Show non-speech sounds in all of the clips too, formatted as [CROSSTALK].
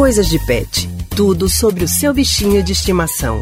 Coisas de Pet. Tudo sobre o seu bichinho de estimação.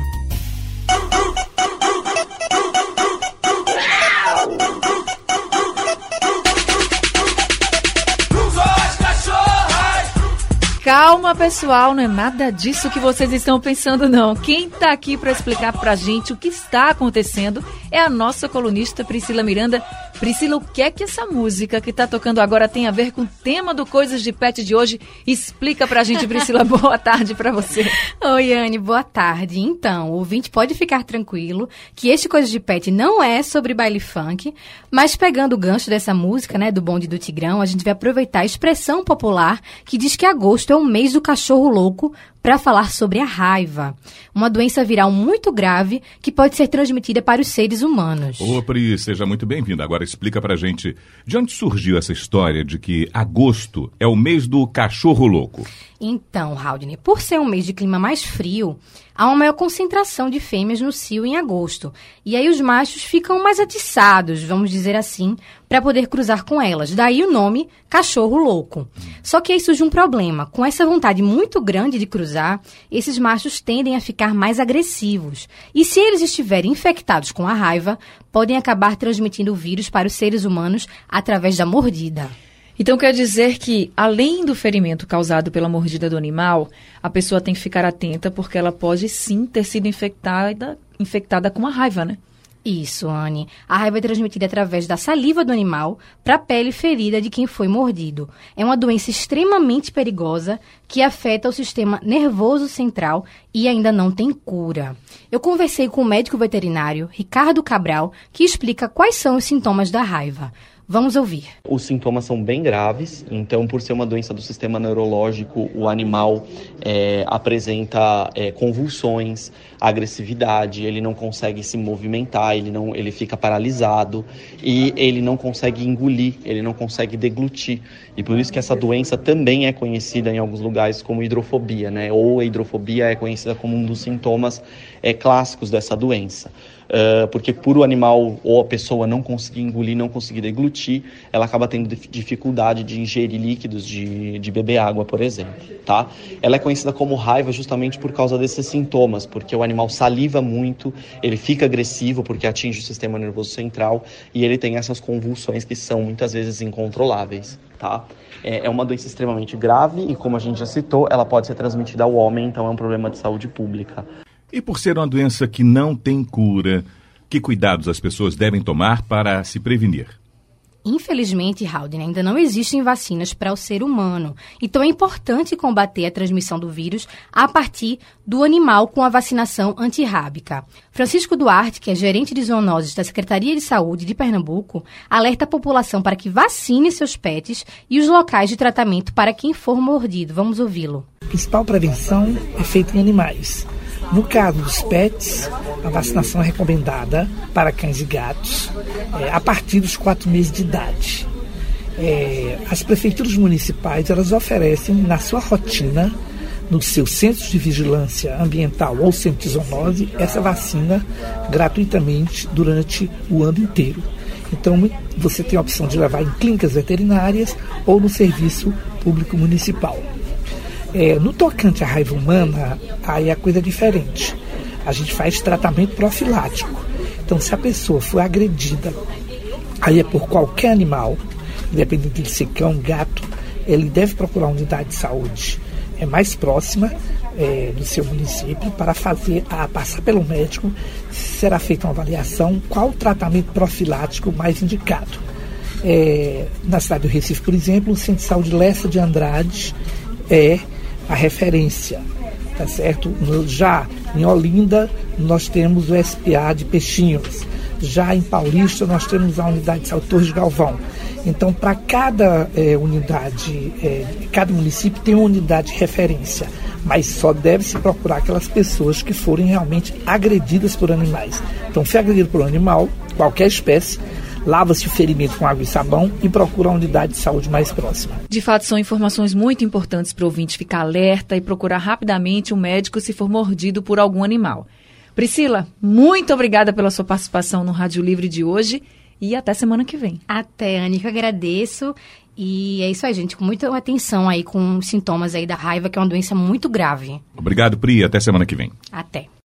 Calma, pessoal, não é nada disso que vocês estão pensando, não. Quem está aqui para explicar para a gente o que está acontecendo é a nossa colunista Priscila Miranda. Priscila, o que é que essa música que está tocando agora tem a ver com o tema do Coisas de Pet de hoje? Explica para a gente, Priscila. [LAUGHS] boa tarde para você. Oi, Anne, boa tarde. Então, o ouvinte pode ficar tranquilo que este Coisas de Pet não é sobre baile funk, mas pegando o gancho dessa música, né, do bonde do Tigrão, a gente vai aproveitar a expressão popular que diz que agosto é o mês do cachorro louco para falar sobre a raiva, uma doença viral muito grave que pode ser transmitida para os seres humanos. Ô, Pri, seja muito bem-vinda. Agora explica pra gente de onde surgiu essa história de que agosto é o mês do cachorro louco. Então, Haldane, por ser um mês de clima mais frio, há uma maior concentração de fêmeas no cio em agosto. E aí os machos ficam mais atiçados, vamos dizer assim, para poder cruzar com elas. Daí o nome cachorro louco. Só que aí surge um problema. Com essa vontade muito grande de cruzar, esses machos tendem a ficar mais agressivos. E se eles estiverem infectados com a raiva, podem acabar transmitindo o vírus para os seres humanos através da mordida. Então quer dizer que, além do ferimento causado pela mordida do animal, a pessoa tem que ficar atenta porque ela pode sim ter sido infectada, infectada com a raiva, né? Isso, Anne. A raiva é transmitida através da saliva do animal para a pele ferida de quem foi mordido. É uma doença extremamente perigosa que afeta o sistema nervoso central e ainda não tem cura. Eu conversei com o médico veterinário Ricardo Cabral, que explica quais são os sintomas da raiva. Vamos ouvir. Os sintomas são bem graves, então, por ser uma doença do sistema neurológico, o animal é, apresenta é, convulsões, agressividade, ele não consegue se movimentar, ele, não, ele fica paralisado e ele não consegue engolir, ele não consegue deglutir. E por isso que essa doença também é conhecida em alguns lugares como hidrofobia, né? Ou a hidrofobia é conhecida como um dos sintomas é, clássicos dessa doença. Uh, porque por o animal ou a pessoa não conseguir engolir, não conseguir deglutir, ela acaba tendo dificuldade de ingerir líquidos, de, de beber água, por exemplo, tá? Ela é conhecida como raiva justamente por causa desses sintomas, porque o animal saliva muito, ele fica agressivo porque atinge o sistema nervoso central e ele tem essas convulsões que são muitas vezes incontroláveis, tá? É, é uma doença extremamente grave e, como a gente já citou, ela pode ser transmitida ao homem, então é um problema de saúde pública. E por ser uma doença que não tem cura, que cuidados as pessoas devem tomar para se prevenir? Infelizmente, Haldane, ainda não existem vacinas para o ser humano. Então é importante combater a transmissão do vírus a partir do animal com a vacinação antirrábica. Francisco Duarte, que é gerente de zoonoses da Secretaria de Saúde de Pernambuco, alerta a população para que vacine seus pets e os locais de tratamento para quem for mordido. Vamos ouvi-lo. A principal prevenção é feita em animais. No caso dos pets, a vacinação é recomendada para cães e gatos é, a partir dos quatro meses de idade. É, as prefeituras municipais elas oferecem na sua rotina, nos seus centros de vigilância ambiental ou centro de zoonose, essa vacina gratuitamente durante o ano inteiro. Então você tem a opção de levar em clínicas veterinárias ou no serviço público municipal. É, no tocante à raiva humana, aí a coisa é diferente. A gente faz tratamento profilático. Então, se a pessoa for agredida, aí é por qualquer animal, independente de ser cão, gato, ele deve procurar uma unidade de saúde é mais próxima é, do seu município para fazer a passar pelo médico será feita uma avaliação qual o tratamento profilático mais indicado. É, na cidade do Recife, por exemplo, o Centro de Saúde Lessa de Andrade é a referência, tá certo? Já em Olinda, nós temos o SPA de Peixinhos. Já em Paulista, nós temos a unidade de saúde Torres Galvão. Então, para cada é, unidade, é, cada município tem uma unidade de referência, mas só deve se procurar aquelas pessoas que forem realmente agredidas por animais. Então, se agredido por um animal, qualquer espécie, lava-se o ferimento com água e sabão e procura a unidade de saúde mais próxima. De fato, são informações muito importantes para o ouvinte ficar alerta e procurar rapidamente um médico se for mordido por algum animal. Priscila, muito obrigada pela sua participação no Rádio Livre de hoje e até semana que vem. Até, Anny, que eu agradeço. E é isso aí, gente, com muita atenção aí com os sintomas aí da raiva, que é uma doença muito grave. Obrigado, Pri. Até semana que vem. Até.